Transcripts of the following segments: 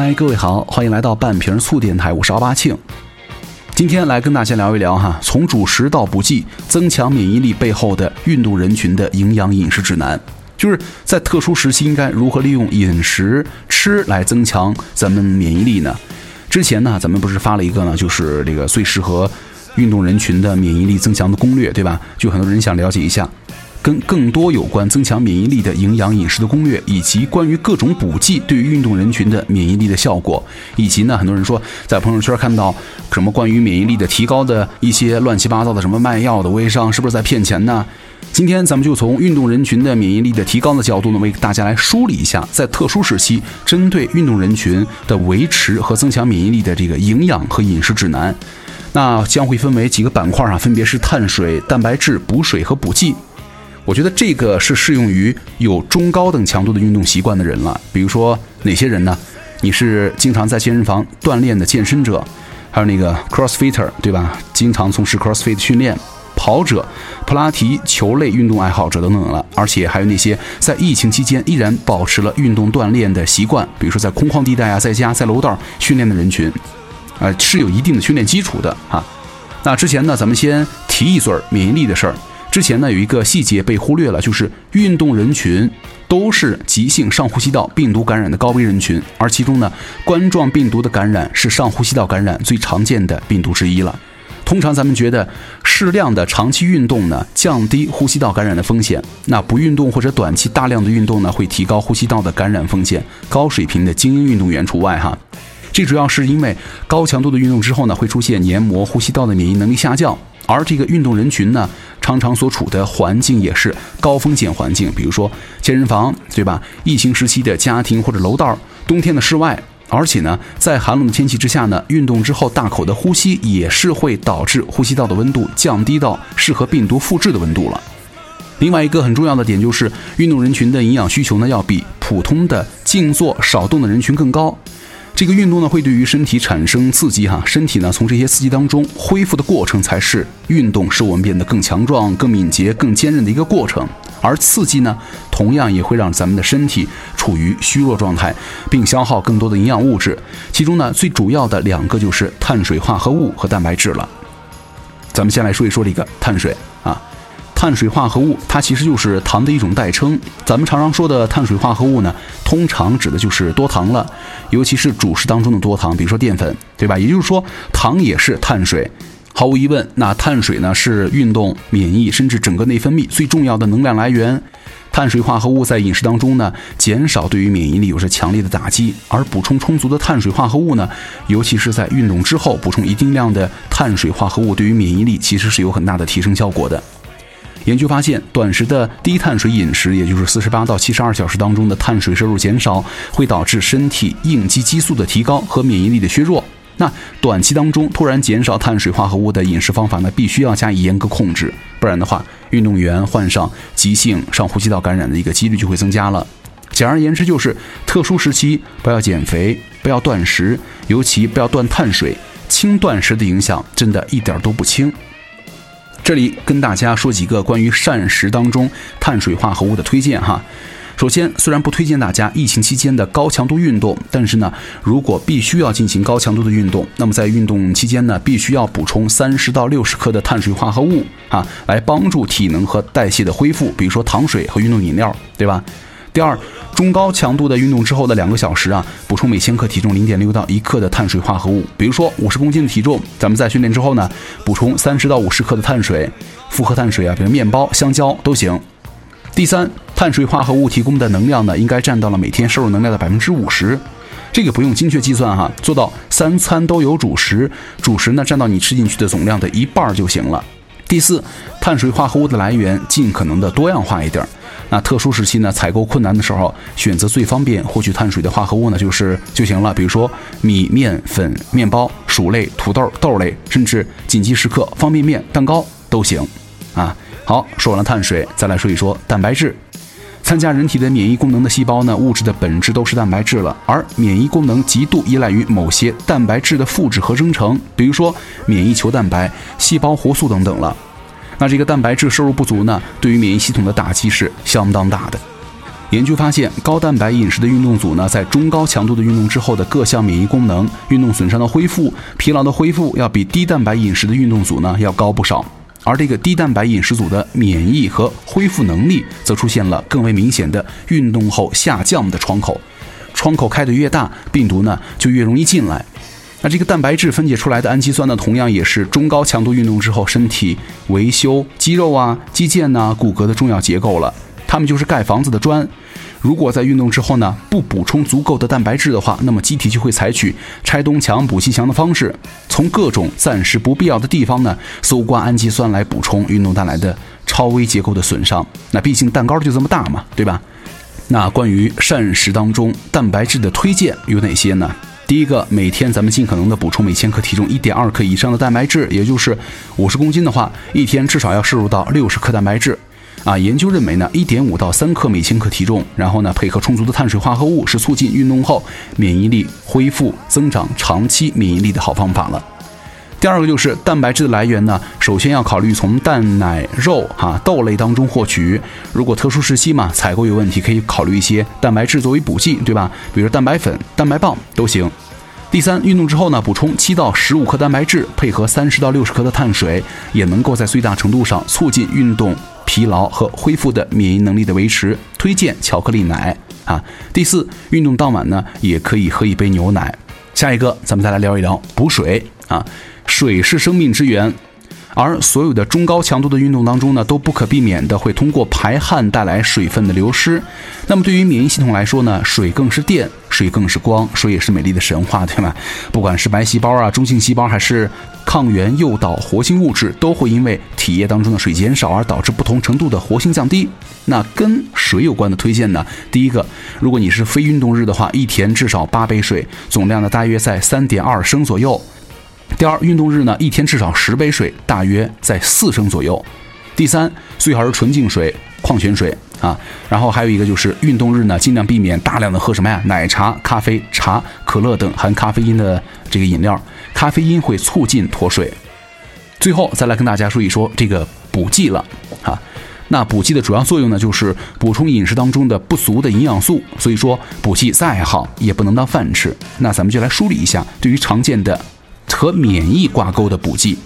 嗨，各位好，欢迎来到半瓶醋电台，我是奥巴庆。今天来跟大家聊一聊哈，从主食到补剂，增强免疫力背后的运动人群的营养饮食指南，就是在特殊时期应该如何利用饮食吃来增强咱们免疫力呢？之前呢，咱们不是发了一个呢，就是这个最适合运动人群的免疫力增强的攻略，对吧？就很多人想了解一下。跟更多有关增强免疫力的营养饮食的攻略，以及关于各种补剂对于运动人群的免疫力的效果，以及呢，很多人说在朋友圈看到什么关于免疫力的提高的一些乱七八糟的什么卖药的微商，是不是在骗钱呢？今天咱们就从运动人群的免疫力的提高的角度呢，为大家来梳理一下，在特殊时期针对运动人群的维持和增强免疫力的这个营养和饮食指南。那将会分为几个板块啊，分别是碳水、蛋白质、补水和补剂。我觉得这个是适用于有中高等强度的运动习惯的人了。比如说哪些人呢？你是经常在健身房锻炼的健身者，还有那个 crossfitter，对吧？经常从事 crossfit 训练，跑者、普拉提球类运动爱好者等等了。而且还有那些在疫情期间依然保持了运动锻炼的习惯，比如说在空旷地带啊，在家在楼道训练的人群，啊，是有一定的训练基础的哈。那之前呢，咱们先提一嘴免疫力的事儿。之前呢，有一个细节被忽略了，就是运动人群都是急性上呼吸道病毒感染的高危人群，而其中呢，冠状病毒的感染是上呼吸道感染最常见的病毒之一了。通常咱们觉得适量的长期运动呢，降低呼吸道感染的风险，那不运动或者短期大量的运动呢，会提高呼吸道的感染风险，高水平的精英运动员除外哈。这主要是因为高强度的运动之后呢，会出现黏膜呼吸道的免疫能力下降。而这个运动人群呢，常常所处的环境也是高风险环境，比如说健身房，对吧？疫情时期的家庭或者楼道，冬天的室外，而且呢，在寒冷的天气之下呢，运动之后大口的呼吸也是会导致呼吸道的温度降低到适合病毒复制的温度了。另外一个很重要的点就是，运动人群的营养需求呢，要比普通的静坐少动的人群更高。这个运动呢，会对于身体产生刺激哈，身体呢从这些刺激当中恢复的过程，才是运动使我们变得更强壮、更敏捷、更坚韧的一个过程。而刺激呢，同样也会让咱们的身体处于虚弱状态，并消耗更多的营养物质。其中呢，最主要的两个就是碳水化合物和蛋白质了。咱们先来说一说这个碳水。碳水化合物，它其实就是糖的一种代称。咱们常常说的碳水化合物呢，通常指的就是多糖了，尤其是主食当中的多糖，比如说淀粉，对吧？也就是说，糖也是碳水。毫无疑问，那碳水呢是运动、免疫甚至整个内分泌最重要的能量来源。碳水化合物在饮食当中呢，减少对于免疫力有着强烈的打击，而补充充足的碳水化合物呢，尤其是在运动之后补充一定量的碳水化合物，对于免疫力其实是有很大的提升效果的。研究发现，短时的低碳水饮食，也就是四十八到七十二小时当中的碳水摄入减少，会导致身体应激激素的提高和免疫力的削弱。那短期当中突然减少碳水化合物的饮食方法呢，必须要加以严格控制，不然的话，运动员患上急性上呼吸道感染的一个几率就会增加了。简而言之，就是特殊时期不要减肥，不要断食，尤其不要断碳水，轻断食的影响真的一点都不轻。这里跟大家说几个关于膳食当中碳水化合物的推荐哈。首先，虽然不推荐大家疫情期间的高强度运动，但是呢，如果必须要进行高强度的运动，那么在运动期间呢，必须要补充三十到六十克的碳水化合物啊，来帮助体能和代谢的恢复。比如说糖水和运动饮料，对吧？第二，中高强度的运动之后的两个小时啊，补充每千克体重零点六到一克的碳水化合物。比如说五十公斤的体重，咱们在训练之后呢，补充三十到五十克的碳水，复合碳水啊，比如面包、香蕉都行。第三，碳水化合物提供的能量呢，应该占到了每天摄入能量的百分之五十。这个不用精确计算哈，做到三餐都有主食，主食呢占到你吃进去的总量的一半就行了。第四，碳水化合物的来源尽可能的多样化一点。那特殊时期呢，采购困难的时候，选择最方便获取碳水的化合物呢，就是就行了。比如说米面粉、面包、薯类、土豆、豆类，甚至紧急时刻方便面、蛋糕都行。啊，好，说完了碳水，再来说一说蛋白质。参加人体的免疫功能的细胞呢，物质的本质都是蛋白质了，而免疫功能极度依赖于某些蛋白质的复制和生成，比如说免疫球蛋白、细胞活素等等了。那这个蛋白质摄入不足呢，对于免疫系统的打击是相当大的。研究发现，高蛋白饮食的运动组呢，在中高强度的运动之后的各项免疫功能、运动损伤的恢复、疲劳的恢复，要比低蛋白饮食的运动组呢要高不少。而这个低蛋白饮食组的免疫和恢复能力，则出现了更为明显的运动后下降的窗口。窗口开得越大，病毒呢就越容易进来。那这个蛋白质分解出来的氨基酸呢，同样也是中高强度运动之后身体维修肌肉啊、肌腱呐、骨骼的重要结构了。它们就是盖房子的砖。如果在运动之后呢，不补充足够的蛋白质的话，那么机体就会采取拆东墙补西墙的方式，从各种暂时不必要的地方呢搜刮氨基酸来补充运动带来的超微结构的损伤。那毕竟蛋糕就这么大嘛，对吧？那关于膳食当中蛋白质的推荐有哪些呢？第一个，每天咱们尽可能的补充每千克体重一点二克以上的蛋白质，也就是五十公斤的话，一天至少要摄入到六十克蛋白质。啊，研究认为呢，一点五到三克每千克体重，然后呢，配合充足的碳水化合物，是促进运动后免疫力恢复、增长长期免疫力的好方法了。第二个就是蛋白质的来源呢，首先要考虑从蛋奶肉哈豆类当中获取。如果特殊时期嘛，采购有问题，可以考虑一些蛋白质作为补剂，对吧？比如蛋白粉、蛋白棒都行。第三，运动之后呢，补充七到十五克蛋白质，配合三十到六十克的碳水，也能够在最大程度上促进运动。疲劳和恢复的免疫能力的维持，推荐巧克力奶啊。第四，运动当晚呢，也可以喝一杯牛奶。下一个，咱们再来聊一聊补水啊，水是生命之源。而所有的中高强度的运动当中呢，都不可避免的会通过排汗带来水分的流失。那么对于免疫系统来说呢，水更是电，水更是光，水也是美丽的神话，对吗？不管是白细胞啊、中性细胞，还是抗原诱导活性物质，都会因为体液当中的水减少而导致不同程度的活性降低。那跟水有关的推荐呢，第一个，如果你是非运动日的话，一天至少八杯水，总量呢大约在三点二升左右。第二，运动日呢，一天至少十杯水，大约在四升左右。第三，最好是纯净水、矿泉水啊。然后还有一个就是运动日呢，尽量避免大量的喝什么呀，奶茶、咖啡、茶、可乐等含咖啡因的这个饮料，咖啡因会促进脱水。最后再来跟大家说一说这个补剂了啊。那补剂的主要作用呢，就是补充饮食当中的不足的营养素。所以说，补剂再好也不能当饭吃。那咱们就来梳理一下，对于常见的。和免疫挂钩的补剂，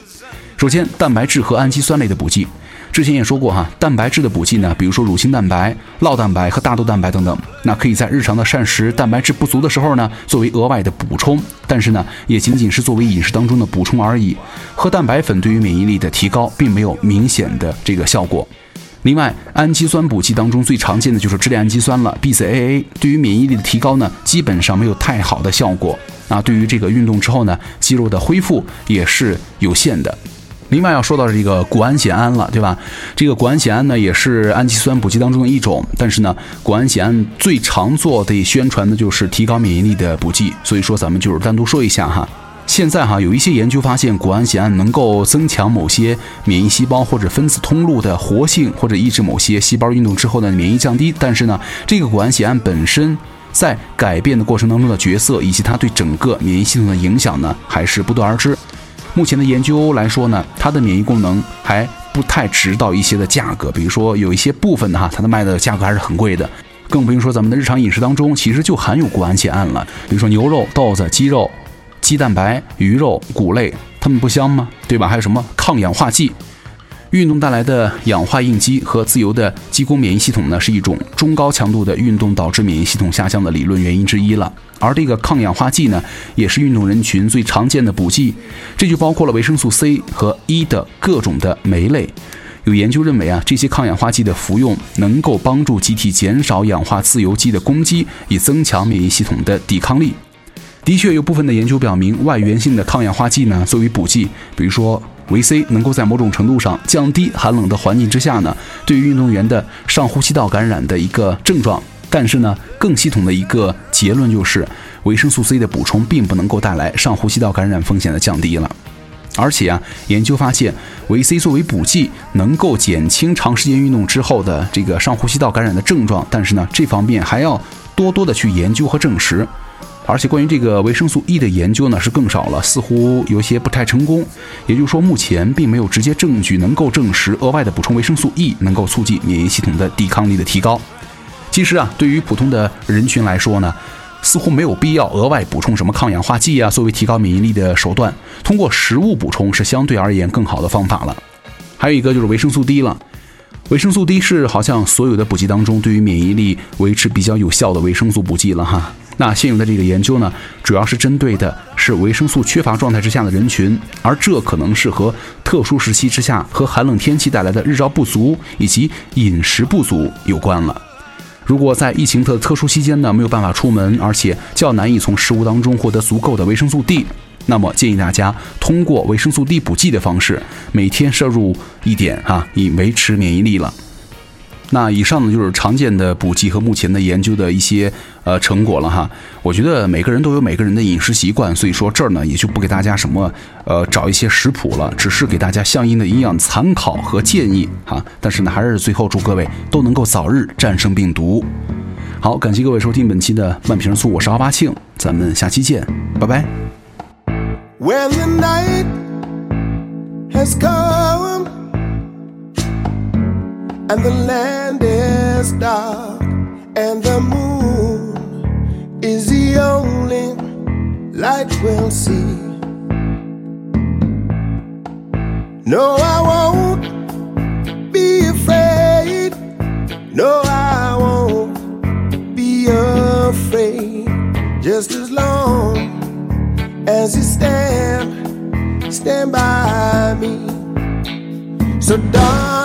首先蛋白质和氨基酸类的补剂，之前也说过哈，蛋白质的补剂呢，比如说乳清蛋白、酪蛋白和大豆蛋白等等，那可以在日常的膳食蛋白质不足的时候呢，作为额外的补充，但是呢，也仅仅是作为饮食当中的补充而已。喝蛋白粉对于免疫力的提高并没有明显的这个效果。另外，氨基酸补剂当中最常见的就是支链氨基酸了，BCAA，对于免疫力的提高呢，基本上没有太好的效果。啊，对于这个运动之后呢，肌肉的恢复也是有限的。另外要说到这个谷氨酰胺了，对吧？这个谷氨酰胺呢，也是氨基酸补剂当中的一种，但是呢，谷氨酰胺最常做的宣传的就是提高免疫力的补剂，所以说咱们就是单独说一下哈。现在哈有一些研究发现，谷氨酰胺能够增强某些免疫细胞或者分子通路的活性，或者抑制某些细胞运动之后的免疫降低，但是呢，这个谷氨酰胺本身。在改变的过程当中的角色，以及它对整个免疫系统的影响呢，还是不得而知。目前的研究来说呢，它的免疫功能还不太值到一些的价格。比如说有一些部分哈，它的卖的价格还是很贵的。更不用说咱们的日常饮食当中，其实就含有谷氨酰胺了。比如说牛肉、豆子、鸡肉、鸡蛋白、鱼肉、谷类，它们不香吗？对吧？还有什么抗氧化剂？运动带来的氧化应激和自由的肌弓免疫系统呢，是一种中高强度的运动导致免疫系统下降的理论原因之一了。而这个抗氧化剂呢，也是运动人群最常见的补剂，这就包括了维生素 C 和 E 的各种的酶类。有研究认为啊，这些抗氧化剂的服用能够帮助机体减少氧化自由基的攻击，以增强免疫系统的抵抗力。的确，有部分的研究表明，外源性的抗氧化剂呢，作为补剂，比如说。维 C 能够在某种程度上降低寒冷的环境之下呢，对于运动员的上呼吸道感染的一个症状。但是呢，更系统的一个结论就是，维生素 C 的补充并不能够带来上呼吸道感染风险的降低了。而且啊，研究发现，维 C 作为补剂能够减轻长时间运动之后的这个上呼吸道感染的症状。但是呢，这方面还要多多的去研究和证实。而且关于这个维生素 E 的研究呢是更少了，似乎有些不太成功。也就是说，目前并没有直接证据能够证实额外的补充维生素 E 能够促进免疫系统的抵抗力的提高。其实啊，对于普通的人群来说呢，似乎没有必要额外补充什么抗氧化剂啊，作为提高免疫力的手段，通过食物补充是相对而言更好的方法了。还有一个就是维生素 D 了，维生素 D 是好像所有的补剂当中对于免疫力维持比较有效的维生素补剂了哈。那现有的这个研究呢，主要是针对的是维生素缺乏状态之下的人群，而这可能是和特殊时期之下和寒冷天气带来的日照不足以及饮食不足有关了。如果在疫情的特殊期间呢，没有办法出门，而且较难以从食物当中获得足够的维生素 D，那么建议大家通过维生素 D 补剂的方式，每天摄入一点啊，以维持免疫力了。那以上呢就是常见的补剂和目前的研究的一些呃成果了哈。我觉得每个人都有每个人的饮食习惯，所以说这儿呢也就不给大家什么呃找一些食谱了，只是给大家相应的营养参考和建议哈。但是呢，还是最后祝各位都能够早日战胜病毒。好，感谢各位收听本期的慢瓶醋，我是阿巴庆，咱们下期见，拜拜。When the night has come and the land is dark and the moon is the only light we'll see. No, I won't be afraid. No, I won't be afraid. Just as long as you stand, stand by me. So, darling,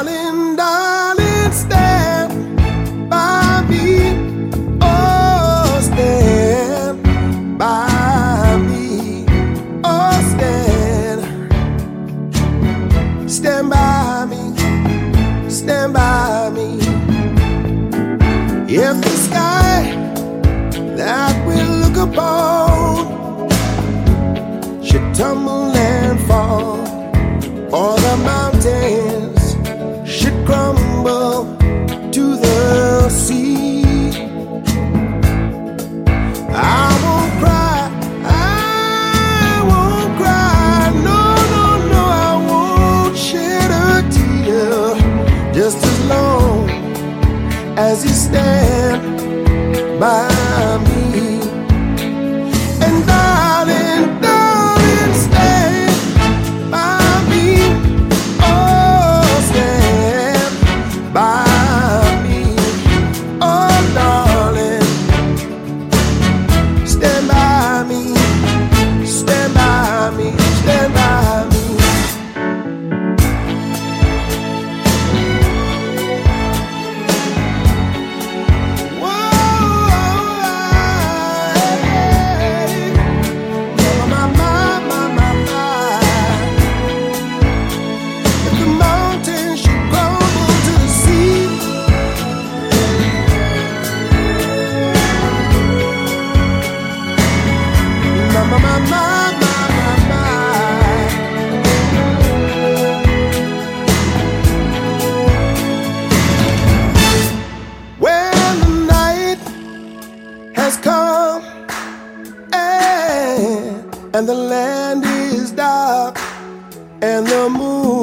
upon should tumble and fall, or the mountains should crumble to the sea. I won't cry, I won't cry, no, no, no, I won't shed a tear. Just as long as you stand by and, the land is dark and the moon